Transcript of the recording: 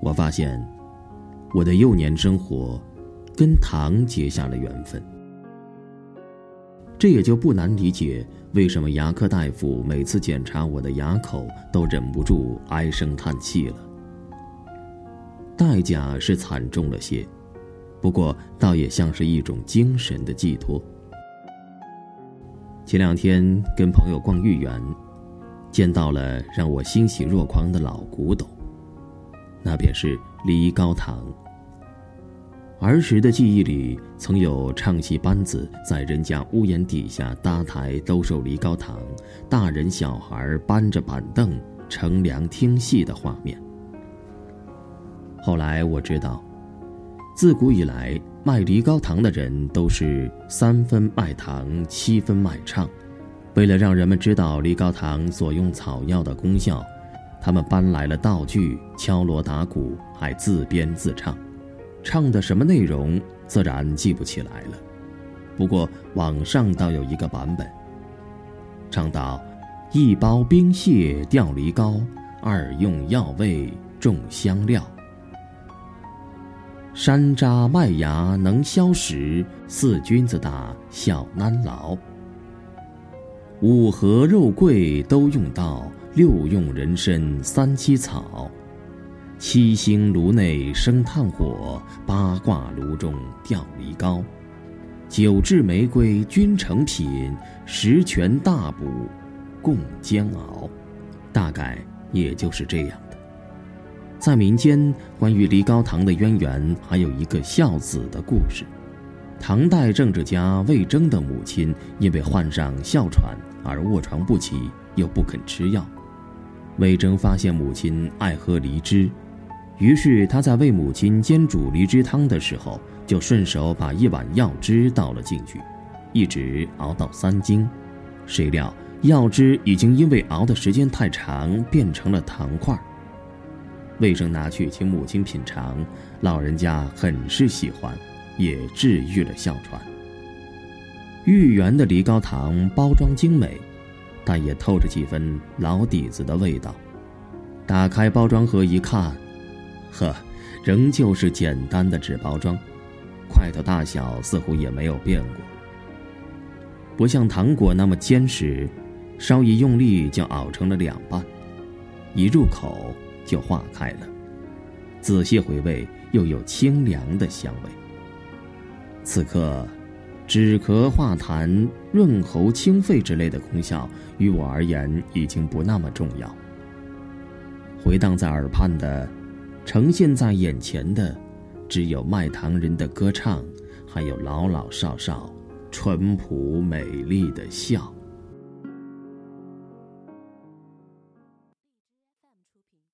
我发现我的幼年生活跟糖结下了缘分。这也就不难理解，为什么牙科大夫每次检查我的牙口都忍不住唉声叹气了。代价是惨重了些，不过倒也像是一种精神的寄托。前两天跟朋友逛豫园，见到了让我欣喜若狂的老古董，那便是梨膏糖。儿时的记忆里，曾有唱戏班子在人家屋檐底下搭台兜售梨膏糖，大人小孩搬着板凳乘凉听戏的画面。后来我知道，自古以来卖梨膏糖的人都是三分卖糖，七分卖唱。为了让人们知道梨膏糖所用草药的功效，他们搬来了道具，敲锣打鼓，还自编自唱。唱的什么内容，自然记不起来了。不过网上倒有一个版本，唱到：“一包冰屑吊梨膏，二用药味重香料。山楂麦芽能消食，四君子打小难劳。五合肉桂都用到，六用人参三七草。”七星炉内生炭火，八卦炉中吊梨膏。九制玫瑰均成品，十全大补共煎熬。大概也就是这样的。在民间，关于梨膏糖的渊源，还有一个孝子的故事。唐代政治家魏征的母亲因为患上哮喘而卧床不起，又不肯吃药。魏征发现母亲爱喝梨汁。于是他在为母亲煎煮梨汁汤的时候，就顺手把一碗药汁倒了进去，一直熬到三更。谁料药汁已经因为熬的时间太长，变成了糖块。魏征拿去请母亲品尝，老人家很是喜欢，也治愈了哮喘。豫园的梨膏糖包装精美，但也透着几分老底子的味道。打开包装盒一看。呵，仍旧是简单的纸包装，块头大小似乎也没有变过。不像糖果那么坚实，稍一用力就熬成了两半，一入口就化开了。仔细回味，又有清凉的香味。此刻，止咳化痰、润喉清肺之类的功效，于我而言已经不那么重要。回荡在耳畔的。呈现在眼前的，只有卖糖人的歌唱，还有老老少少、淳朴美丽的笑。